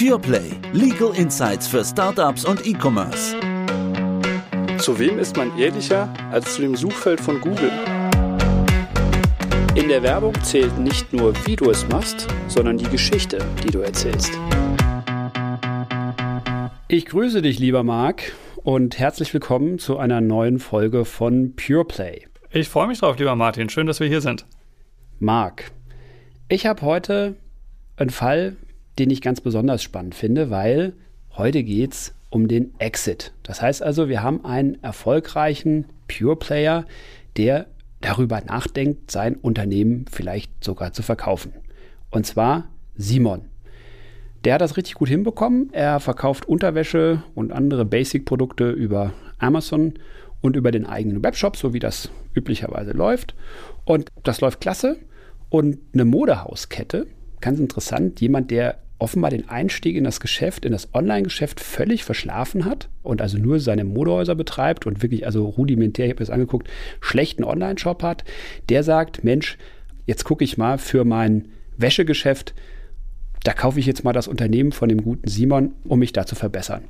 PurePlay. Legal Insights für Startups und E-Commerce. Zu wem ist man ehrlicher als zu dem Suchfeld von Google? In der Werbung zählt nicht nur, wie du es machst, sondern die Geschichte, die du erzählst. Ich grüße dich, lieber Marc, und herzlich willkommen zu einer neuen Folge von PurePlay. Ich freue mich drauf, lieber Martin. Schön, dass wir hier sind. Marc, ich habe heute einen Fall, den ich ganz besonders spannend finde, weil heute geht es um den Exit. Das heißt also, wir haben einen erfolgreichen Pure Player, der darüber nachdenkt, sein Unternehmen vielleicht sogar zu verkaufen. Und zwar Simon. Der hat das richtig gut hinbekommen. Er verkauft Unterwäsche und andere Basic-Produkte über Amazon und über den eigenen Webshop, so wie das üblicherweise läuft. Und das läuft klasse. Und eine Modehauskette, ganz interessant, jemand, der offenbar den Einstieg in das Geschäft, in das Online-Geschäft völlig verschlafen hat und also nur seine Modehäuser betreibt und wirklich also rudimentär, ich habe das angeguckt, schlechten Online-Shop hat, der sagt, Mensch, jetzt gucke ich mal für mein Wäschegeschäft, da kaufe ich jetzt mal das Unternehmen von dem guten Simon, um mich da zu verbessern.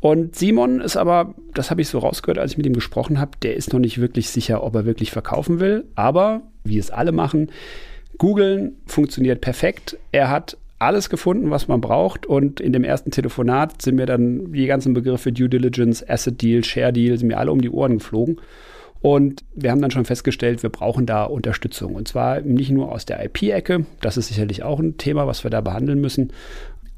Und Simon ist aber, das habe ich so rausgehört, als ich mit ihm gesprochen habe, der ist noch nicht wirklich sicher, ob er wirklich verkaufen will. Aber, wie es alle machen, googeln funktioniert perfekt. Er hat alles gefunden, was man braucht. Und in dem ersten Telefonat sind mir dann die ganzen Begriffe Due Diligence, Asset Deal, Share Deal, sind mir alle um die Ohren geflogen. Und wir haben dann schon festgestellt, wir brauchen da Unterstützung. Und zwar nicht nur aus der IP-Ecke, das ist sicherlich auch ein Thema, was wir da behandeln müssen,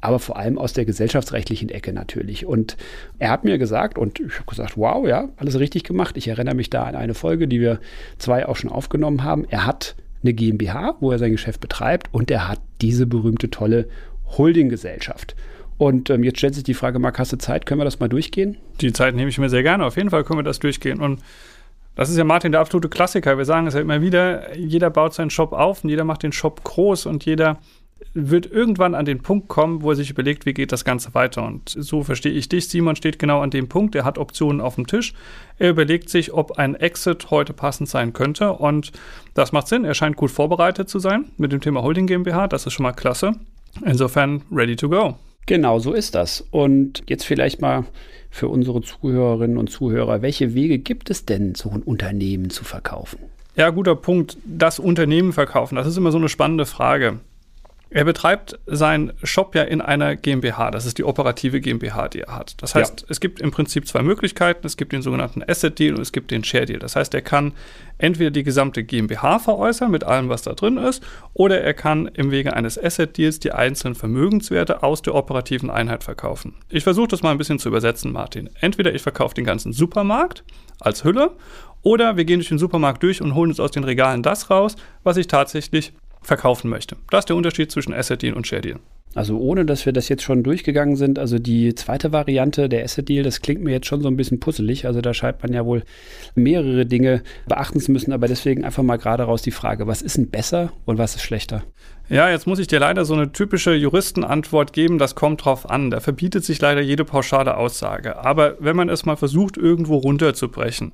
aber vor allem aus der gesellschaftsrechtlichen Ecke natürlich. Und er hat mir gesagt, und ich habe gesagt, wow, ja, alles richtig gemacht. Ich erinnere mich da an eine Folge, die wir zwei auch schon aufgenommen haben. Er hat eine GmbH, wo er sein Geschäft betreibt, und er hat diese berühmte tolle Holdinggesellschaft. Und ähm, jetzt stellt sich die Frage, Marc, hast du Zeit? Können wir das mal durchgehen? Die Zeit nehme ich mir sehr gerne. Auf jeden Fall können wir das durchgehen. Und das ist ja Martin der absolute Klassiker. Wir sagen es ja immer wieder, jeder baut seinen Shop auf und jeder macht den Shop groß und jeder wird irgendwann an den Punkt kommen, wo er sich überlegt, wie geht das Ganze weiter. Und so verstehe ich dich. Simon steht genau an dem Punkt. Er hat Optionen auf dem Tisch. Er überlegt sich, ob ein Exit heute passend sein könnte. Und das macht Sinn. Er scheint gut vorbereitet zu sein mit dem Thema Holding GmbH. Das ist schon mal klasse. Insofern ready to go. Genau, so ist das. Und jetzt vielleicht mal für unsere Zuhörerinnen und Zuhörer, welche Wege gibt es denn, so ein Unternehmen zu verkaufen? Ja, guter Punkt. Das Unternehmen verkaufen, das ist immer so eine spannende Frage. Er betreibt seinen Shop ja in einer GmbH. Das ist die operative GmbH, die er hat. Das heißt, ja. es gibt im Prinzip zwei Möglichkeiten. Es gibt den sogenannten Asset Deal und es gibt den Share Deal. Das heißt, er kann entweder die gesamte GmbH veräußern mit allem, was da drin ist, oder er kann im Wege eines Asset Deals die einzelnen Vermögenswerte aus der operativen Einheit verkaufen. Ich versuche das mal ein bisschen zu übersetzen, Martin. Entweder ich verkaufe den ganzen Supermarkt als Hülle oder wir gehen durch den Supermarkt durch und holen uns aus den Regalen das raus, was ich tatsächlich verkaufen möchte. Das ist der Unterschied zwischen Asset Deal und Share Deal. Also ohne, dass wir das jetzt schon durchgegangen sind, also die zweite Variante, der Asset Deal, das klingt mir jetzt schon so ein bisschen puzzelig. Also da scheint man ja wohl mehrere Dinge beachten zu müssen, aber deswegen einfach mal gerade raus die Frage, was ist denn besser und was ist schlechter? Ja, jetzt muss ich dir leider so eine typische Juristenantwort geben, das kommt drauf an. Da verbietet sich leider jede pauschale Aussage. Aber wenn man es mal versucht, irgendwo runterzubrechen,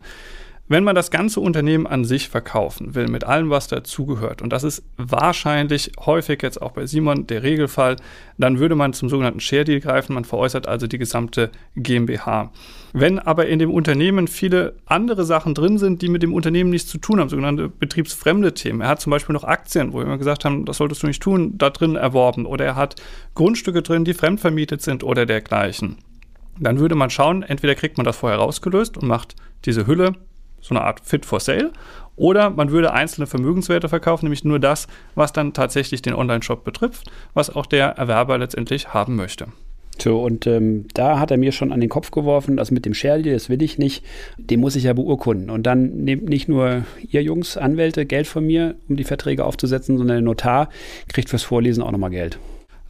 wenn man das ganze Unternehmen an sich verkaufen will, mit allem, was dazugehört, und das ist wahrscheinlich häufig jetzt auch bei Simon der Regelfall, dann würde man zum sogenannten Share Deal greifen. Man veräußert also die gesamte GmbH. Wenn aber in dem Unternehmen viele andere Sachen drin sind, die mit dem Unternehmen nichts zu tun haben, sogenannte betriebsfremde Themen. Er hat zum Beispiel noch Aktien, wo wir immer gesagt haben, das solltest du nicht tun, da drin erworben. Oder er hat Grundstücke drin, die fremdvermietet sind oder dergleichen. Dann würde man schauen, entweder kriegt man das vorher rausgelöst und macht diese Hülle so eine Art Fit for Sale. Oder man würde einzelne Vermögenswerte verkaufen, nämlich nur das, was dann tatsächlich den Online-Shop betrifft, was auch der Erwerber letztendlich haben möchte. So, und ähm, da hat er mir schon an den Kopf geworfen, das mit dem Share das will ich nicht, den muss ich ja beurkunden. Und dann nehmt nicht nur ihr Jungs, Anwälte, Geld von mir, um die Verträge aufzusetzen, sondern der Notar kriegt fürs Vorlesen auch nochmal Geld.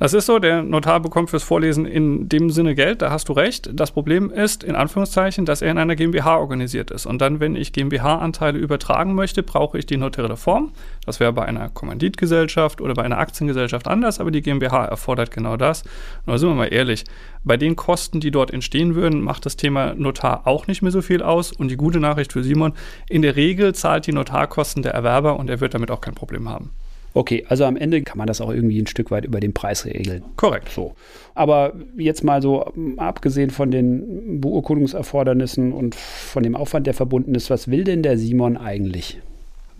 Das ist so, der Notar bekommt fürs Vorlesen in dem Sinne Geld, da hast du recht. Das Problem ist, in Anführungszeichen, dass er in einer GmbH organisiert ist. Und dann, wenn ich GmbH-Anteile übertragen möchte, brauche ich die notarielle Form. Das wäre bei einer Kommanditgesellschaft oder bei einer Aktiengesellschaft anders, aber die GmbH erfordert genau das. Nur sind wir mal ehrlich, bei den Kosten, die dort entstehen würden, macht das Thema Notar auch nicht mehr so viel aus. Und die gute Nachricht für Simon, in der Regel zahlt die Notarkosten der Erwerber und er wird damit auch kein Problem haben. Okay, also am Ende kann man das auch irgendwie ein Stück weit über den Preis regeln. Korrekt. So. Aber jetzt mal so, abgesehen von den Beurkundungserfordernissen und von dem Aufwand, der verbunden ist, was will denn der Simon eigentlich?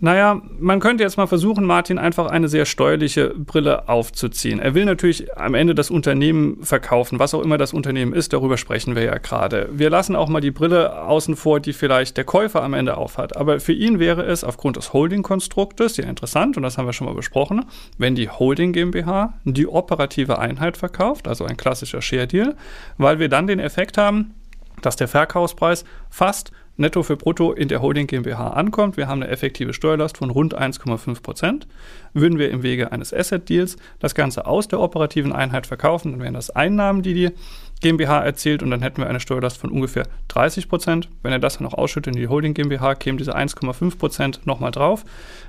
Naja, man könnte jetzt mal versuchen, Martin einfach eine sehr steuerliche Brille aufzuziehen. Er will natürlich am Ende das Unternehmen verkaufen, was auch immer das Unternehmen ist, darüber sprechen wir ja gerade. Wir lassen auch mal die Brille außen vor, die vielleicht der Käufer am Ende aufhat. Aber für ihn wäre es aufgrund des Holding-Konstruktes ja interessant, und das haben wir schon mal besprochen, wenn die Holding GmbH die operative Einheit verkauft, also ein klassischer Share-Deal, weil wir dann den Effekt haben, dass der Verkaufspreis fast netto für brutto in der Holding GmbH ankommt. Wir haben eine effektive Steuerlast von rund 1,5 Prozent. Würden wir im Wege eines Asset Deals das Ganze aus der operativen Einheit verkaufen, dann wären das Einnahmen, die die GmbH erzielt und dann hätten wir eine Steuerlast von ungefähr 30 Prozent. Wenn er das dann noch ausschüttet in die Holding GmbH, kämen diese 1,5 Prozent nochmal drauf.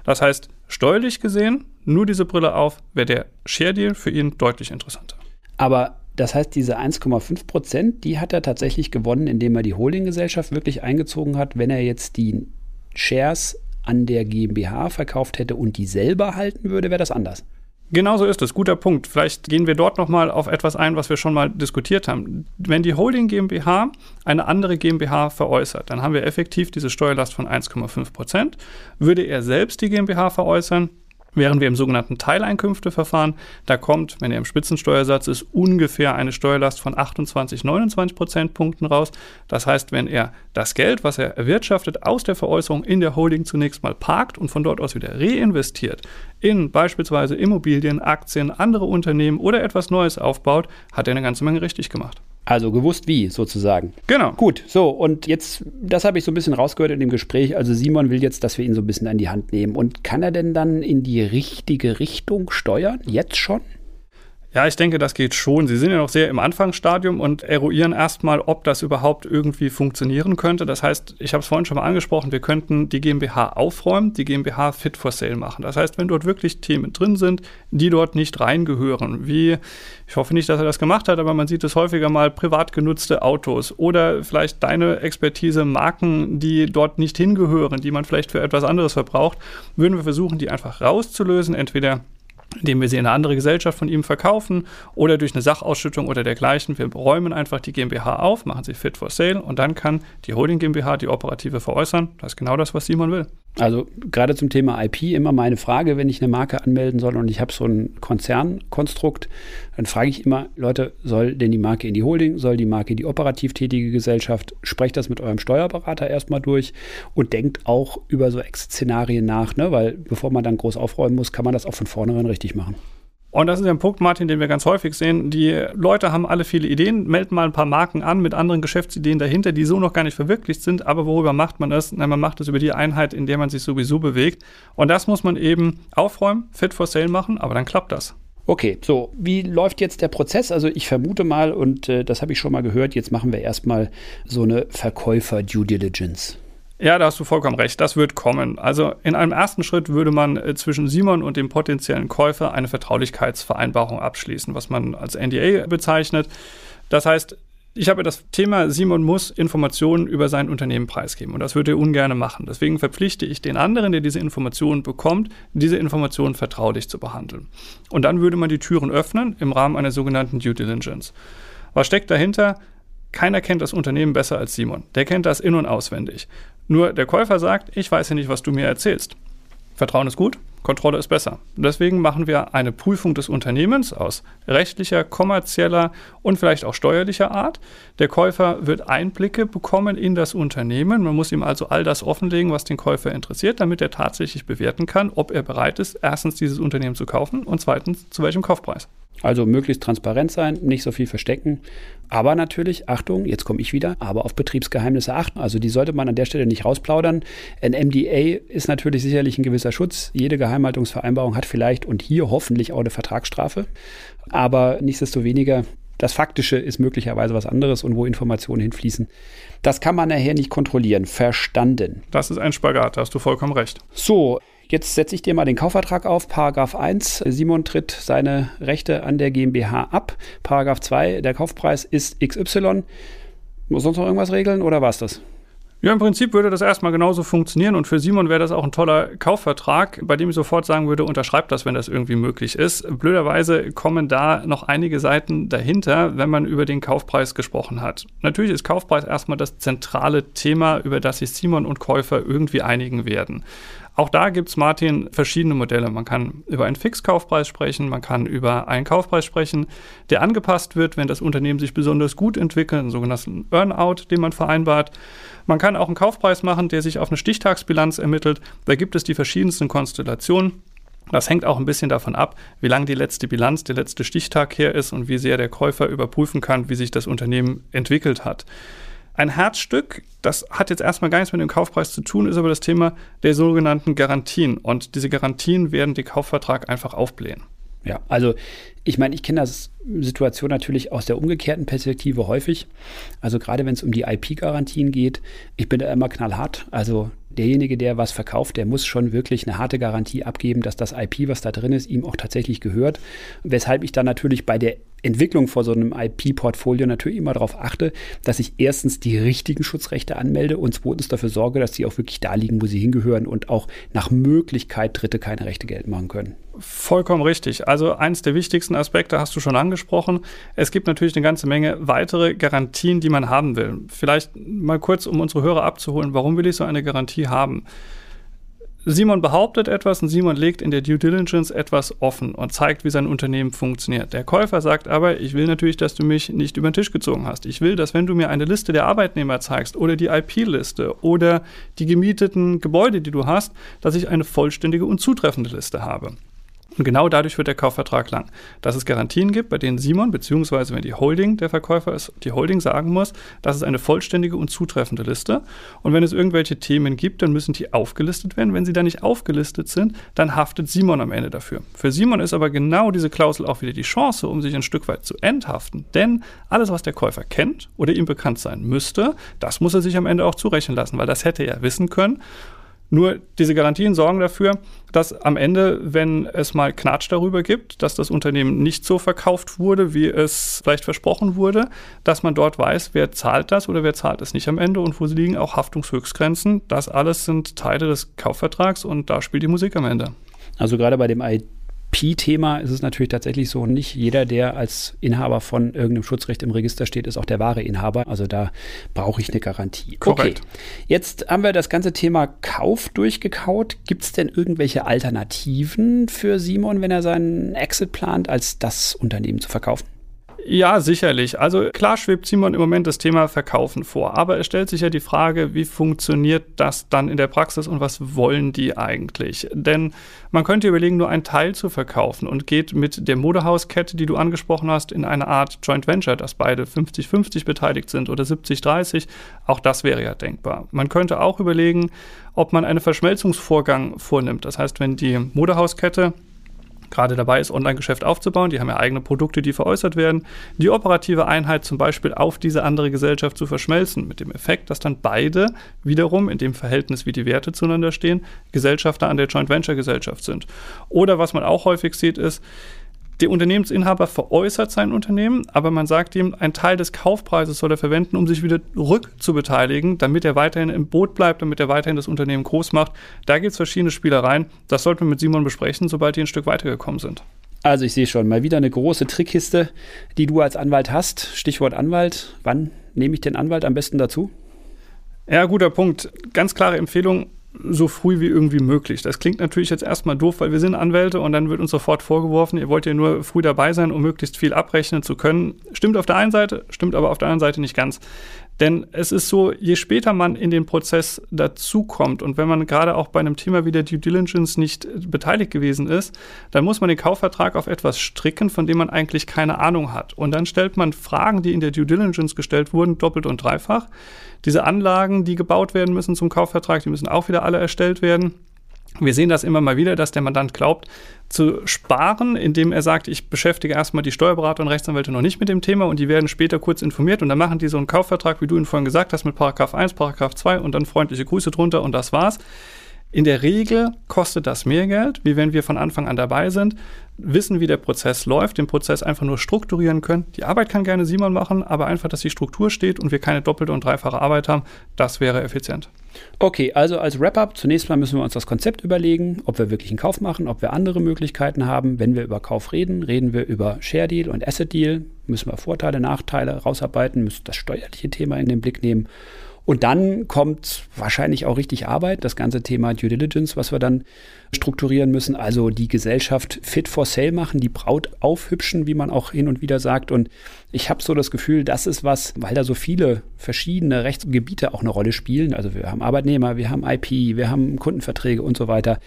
Das heißt, steuerlich gesehen, nur diese Brille auf, wäre der Share Deal für ihn deutlich interessanter. Aber das heißt, diese 1,5 Prozent, die hat er tatsächlich gewonnen, indem er die Holdinggesellschaft wirklich eingezogen hat. Wenn er jetzt die Shares an der GmbH verkauft hätte und die selber halten würde, wäre das anders. Genau so ist es. Guter Punkt. Vielleicht gehen wir dort nochmal auf etwas ein, was wir schon mal diskutiert haben. Wenn die Holding GmbH eine andere GmbH veräußert, dann haben wir effektiv diese Steuerlast von 1,5 Prozent. Würde er selbst die GmbH veräußern, während wir im sogenannten Teileinkünfteverfahren, da kommt, wenn er im Spitzensteuersatz ist, ungefähr eine Steuerlast von 28, 29 Prozentpunkten raus. Das heißt, wenn er das Geld, was er erwirtschaftet, aus der Veräußerung in der Holding zunächst mal parkt und von dort aus wieder reinvestiert in beispielsweise Immobilien, Aktien, andere Unternehmen oder etwas Neues aufbaut, hat er eine ganze Menge richtig gemacht. Also gewusst wie, sozusagen. Genau. Gut, so, und jetzt, das habe ich so ein bisschen rausgehört in dem Gespräch. Also Simon will jetzt, dass wir ihn so ein bisschen an die Hand nehmen. Und kann er denn dann in die richtige Richtung steuern? Jetzt schon? Ja, ich denke, das geht schon. Sie sind ja noch sehr im Anfangsstadium und eruieren erstmal, ob das überhaupt irgendwie funktionieren könnte. Das heißt, ich habe es vorhin schon mal angesprochen, wir könnten die GmbH aufräumen, die GmbH fit for sale machen. Das heißt, wenn dort wirklich Themen drin sind, die dort nicht reingehören, wie, ich hoffe nicht, dass er das gemacht hat, aber man sieht es häufiger mal, privat genutzte Autos oder vielleicht deine Expertise, Marken, die dort nicht hingehören, die man vielleicht für etwas anderes verbraucht, würden wir versuchen, die einfach rauszulösen, entweder indem wir sie in eine andere Gesellschaft von ihm verkaufen oder durch eine Sachausschüttung oder dergleichen. Wir räumen einfach die GmbH auf, machen sie fit for sale und dann kann die Holding GmbH die Operative veräußern. Das ist genau das, was Simon will. Also gerade zum Thema IP immer meine Frage, wenn ich eine Marke anmelden soll und ich habe so ein Konzernkonstrukt, dann frage ich immer, Leute, soll denn die Marke in die Holding, soll die Marke in die operativ tätige Gesellschaft? Sprecht das mit eurem Steuerberater erstmal durch und denkt auch über so Ex-Szenarien nach, ne? weil bevor man dann groß aufräumen muss, kann man das auch von vornherein richtig machen. Und das ist ein Punkt, Martin, den wir ganz häufig sehen. Die Leute haben alle viele Ideen, melden mal ein paar Marken an mit anderen Geschäftsideen dahinter, die so noch gar nicht verwirklicht sind. Aber worüber macht man das? Na, man macht es über die Einheit, in der man sich sowieso bewegt. Und das muss man eben aufräumen, fit for sale machen, aber dann klappt das. Okay, so, wie läuft jetzt der Prozess? Also ich vermute mal, und äh, das habe ich schon mal gehört, jetzt machen wir erstmal so eine Verkäufer-Due Diligence. Ja, da hast du vollkommen recht. Das wird kommen. Also in einem ersten Schritt würde man äh, zwischen Simon und dem potenziellen Käufer eine Vertraulichkeitsvereinbarung abschließen, was man als NDA bezeichnet. Das heißt, ich habe das Thema, Simon muss Informationen über sein Unternehmen preisgeben und das würde er ungern machen. Deswegen verpflichte ich den anderen, der diese Informationen bekommt, diese Informationen vertraulich zu behandeln. Und dann würde man die Türen öffnen im Rahmen einer sogenannten Due Diligence. Was steckt dahinter? Keiner kennt das Unternehmen besser als Simon. Der kennt das in- und auswendig. Nur der Käufer sagt, ich weiß ja nicht, was du mir erzählst. Vertrauen ist gut, Kontrolle ist besser. Deswegen machen wir eine Prüfung des Unternehmens aus rechtlicher, kommerzieller und vielleicht auch steuerlicher Art. Der Käufer wird Einblicke bekommen in das Unternehmen. Man muss ihm also all das offenlegen, was den Käufer interessiert, damit er tatsächlich bewerten kann, ob er bereit ist, erstens dieses Unternehmen zu kaufen und zweitens zu welchem Kaufpreis. Also möglichst transparent sein, nicht so viel verstecken. Aber natürlich, Achtung, jetzt komme ich wieder, aber auf Betriebsgeheimnisse achten. Also die sollte man an der Stelle nicht rausplaudern. Ein MDA ist natürlich sicherlich ein gewisser Schutz. Jede Geheimhaltungsvereinbarung hat vielleicht und hier hoffentlich auch eine Vertragsstrafe. Aber nichtsdestoweniger, das Faktische ist möglicherweise was anderes und wo Informationen hinfließen. Das kann man nachher nicht kontrollieren. Verstanden. Das ist ein Spagat, da hast du vollkommen recht. So, Jetzt setze ich dir mal den Kaufvertrag auf, Paragraph 1. Simon tritt seine Rechte an der GmbH ab. Paragraph 2, der Kaufpreis ist XY. Muss sonst noch irgendwas regeln oder war es das? Ja, im Prinzip würde das erstmal genauso funktionieren und für Simon wäre das auch ein toller Kaufvertrag, bei dem ich sofort sagen würde, unterschreibt das, wenn das irgendwie möglich ist. Blöderweise kommen da noch einige Seiten dahinter, wenn man über den Kaufpreis gesprochen hat. Natürlich ist Kaufpreis erstmal das zentrale Thema, über das sich Simon und Käufer irgendwie einigen werden. Auch da gibt es, Martin, verschiedene Modelle. Man kann über einen Fixkaufpreis sprechen, man kann über einen Kaufpreis sprechen, der angepasst wird, wenn das Unternehmen sich besonders gut entwickelt, einen sogenannten Earnout, den man vereinbart. Man kann auch einen Kaufpreis machen, der sich auf eine Stichtagsbilanz ermittelt. Da gibt es die verschiedensten Konstellationen. Das hängt auch ein bisschen davon ab, wie lang die letzte Bilanz, der letzte Stichtag her ist und wie sehr der Käufer überprüfen kann, wie sich das Unternehmen entwickelt hat. Ein Herzstück, das hat jetzt erstmal gar nichts mit dem Kaufpreis zu tun, ist aber das Thema der sogenannten Garantien. Und diese Garantien werden den Kaufvertrag einfach aufblähen. Ja, also ich meine, ich kenne das Situation natürlich aus der umgekehrten Perspektive häufig. Also gerade wenn es um die IP-Garantien geht, ich bin da immer knallhart. Also derjenige, der was verkauft, der muss schon wirklich eine harte Garantie abgeben, dass das IP, was da drin ist, ihm auch tatsächlich gehört. Weshalb ich dann natürlich bei der Entwicklung vor so einem IP-Portfolio natürlich immer darauf achte, dass ich erstens die richtigen Schutzrechte anmelde und zweitens dafür sorge, dass die auch wirklich da liegen, wo sie hingehören und auch nach Möglichkeit Dritte keine Rechte geltend machen können. Vollkommen richtig. Also eins der wichtigsten Aspekte hast du schon angesprochen. Es gibt natürlich eine ganze Menge weitere Garantien, die man haben will. Vielleicht mal kurz, um unsere Hörer abzuholen, warum will ich so eine Garantie haben? Simon behauptet etwas und Simon legt in der Due Diligence etwas offen und zeigt, wie sein Unternehmen funktioniert. Der Käufer sagt aber, ich will natürlich, dass du mich nicht über den Tisch gezogen hast. Ich will, dass wenn du mir eine Liste der Arbeitnehmer zeigst oder die IP-Liste oder die gemieteten Gebäude, die du hast, dass ich eine vollständige und zutreffende Liste habe. Und genau dadurch wird der Kaufvertrag lang. Dass es Garantien gibt, bei denen Simon, beziehungsweise wenn die Holding der Verkäufer ist, die Holding sagen muss, das ist eine vollständige und zutreffende Liste. Und wenn es irgendwelche Themen gibt, dann müssen die aufgelistet werden. Wenn sie da nicht aufgelistet sind, dann haftet Simon am Ende dafür. Für Simon ist aber genau diese Klausel auch wieder die Chance, um sich ein Stück weit zu enthaften. Denn alles, was der Käufer kennt oder ihm bekannt sein müsste, das muss er sich am Ende auch zurechnen lassen, weil das hätte er wissen können. Nur diese Garantien sorgen dafür, dass am Ende, wenn es mal Knatsch darüber gibt, dass das Unternehmen nicht so verkauft wurde, wie es vielleicht versprochen wurde, dass man dort weiß, wer zahlt das oder wer zahlt es nicht am Ende und wo liegen auch Haftungshöchstgrenzen. Das alles sind Teile des Kaufvertrags und da spielt die Musik am Ende. Also gerade bei dem Pi-Thema ist es natürlich tatsächlich so, nicht jeder, der als Inhaber von irgendeinem Schutzrecht im Register steht, ist auch der wahre Inhaber. Also da brauche ich eine Garantie. Korrekt. Okay. Jetzt haben wir das ganze Thema Kauf durchgekaut. Gibt es denn irgendwelche Alternativen für Simon, wenn er seinen Exit plant, als das Unternehmen zu verkaufen? Ja, sicherlich. Also klar schwebt Simon im Moment das Thema Verkaufen vor, aber es stellt sich ja die Frage, wie funktioniert das dann in der Praxis und was wollen die eigentlich? Denn man könnte überlegen, nur einen Teil zu verkaufen und geht mit der Modehauskette, die du angesprochen hast, in eine Art Joint Venture, dass beide 50-50 beteiligt sind oder 70-30. Auch das wäre ja denkbar. Man könnte auch überlegen, ob man einen Verschmelzungsvorgang vornimmt. Das heißt, wenn die Modehauskette gerade dabei ist, Online-Geschäft aufzubauen. Die haben ja eigene Produkte, die veräußert werden. Die operative Einheit zum Beispiel auf diese andere Gesellschaft zu verschmelzen, mit dem Effekt, dass dann beide wiederum in dem Verhältnis, wie die Werte zueinander stehen, Gesellschafter an der Joint Venture Gesellschaft sind. Oder was man auch häufig sieht, ist, der Unternehmensinhaber veräußert sein Unternehmen, aber man sagt ihm, ein Teil des Kaufpreises soll er verwenden, um sich wieder rückzubeteiligen, damit er weiterhin im Boot bleibt, damit er weiterhin das Unternehmen groß macht. Da gibt es verschiedene Spielereien. Das sollten wir mit Simon besprechen, sobald die ein Stück weitergekommen sind. Also ich sehe schon, mal wieder eine große Trickkiste, die du als Anwalt hast. Stichwort Anwalt. Wann nehme ich den Anwalt am besten dazu? Ja, guter Punkt. Ganz klare Empfehlung, so früh wie irgendwie möglich. Das klingt natürlich jetzt erstmal doof, weil wir sind Anwälte und dann wird uns sofort vorgeworfen, ihr wollt ja nur früh dabei sein, um möglichst viel abrechnen zu können. Stimmt auf der einen Seite, stimmt aber auf der anderen Seite nicht ganz. Denn es ist so, je später man in den Prozess dazukommt und wenn man gerade auch bei einem Thema wie der Due Diligence nicht beteiligt gewesen ist, dann muss man den Kaufvertrag auf etwas stricken, von dem man eigentlich keine Ahnung hat. Und dann stellt man Fragen, die in der Due Diligence gestellt wurden, doppelt und dreifach. Diese Anlagen, die gebaut werden müssen zum Kaufvertrag, die müssen auch wieder alle erstellt werden. Wir sehen das immer mal wieder, dass der Mandant glaubt, zu sparen, indem er sagt, ich beschäftige erstmal die Steuerberater und Rechtsanwälte noch nicht mit dem Thema und die werden später kurz informiert und dann machen die so einen Kaufvertrag, wie du ihn vorhin gesagt hast, mit Paragraph 1, Paragraph 2 und dann freundliche Grüße drunter und das war's. In der Regel kostet das mehr Geld, wie wenn wir von Anfang an dabei sind, wissen, wie der Prozess läuft, den Prozess einfach nur strukturieren können. Die Arbeit kann gerne Simon machen, aber einfach, dass die Struktur steht und wir keine doppelte und dreifache Arbeit haben, das wäre effizient. Okay, also als Wrap-up, zunächst mal müssen wir uns das Konzept überlegen, ob wir wirklich einen Kauf machen, ob wir andere Möglichkeiten haben. Wenn wir über Kauf reden, reden wir über Share Deal und Asset Deal, müssen wir Vorteile, Nachteile rausarbeiten, müssen das steuerliche Thema in den Blick nehmen und dann kommt wahrscheinlich auch richtig Arbeit, das ganze Thema Due Diligence, was wir dann strukturieren müssen. Also die Gesellschaft fit for sale machen, die Braut aufhübschen, wie man auch hin und wieder sagt. Und ich habe so das Gefühl, das ist was, weil da so viele verschiedene Rechtsgebiete auch eine Rolle spielen. Also wir haben Arbeitnehmer, wir haben IP, wir haben Kundenverträge und so weiter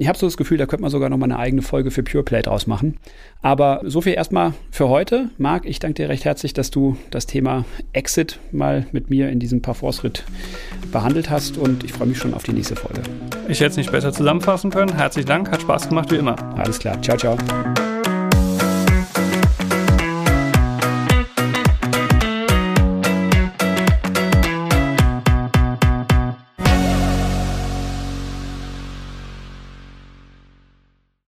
ich habe so das Gefühl, da könnte man sogar noch mal eine eigene Folge für Pure Play draus machen. Aber so viel erstmal für heute. Marc, ich danke dir recht herzlich, dass du das Thema Exit mal mit mir in diesem Parforce-Ritt behandelt hast und ich freue mich schon auf die nächste Folge. Ich hätte es nicht besser zusammenfassen können. Herzlichen Dank, hat Spaß gemacht wie immer. Alles klar. Ciao, ciao.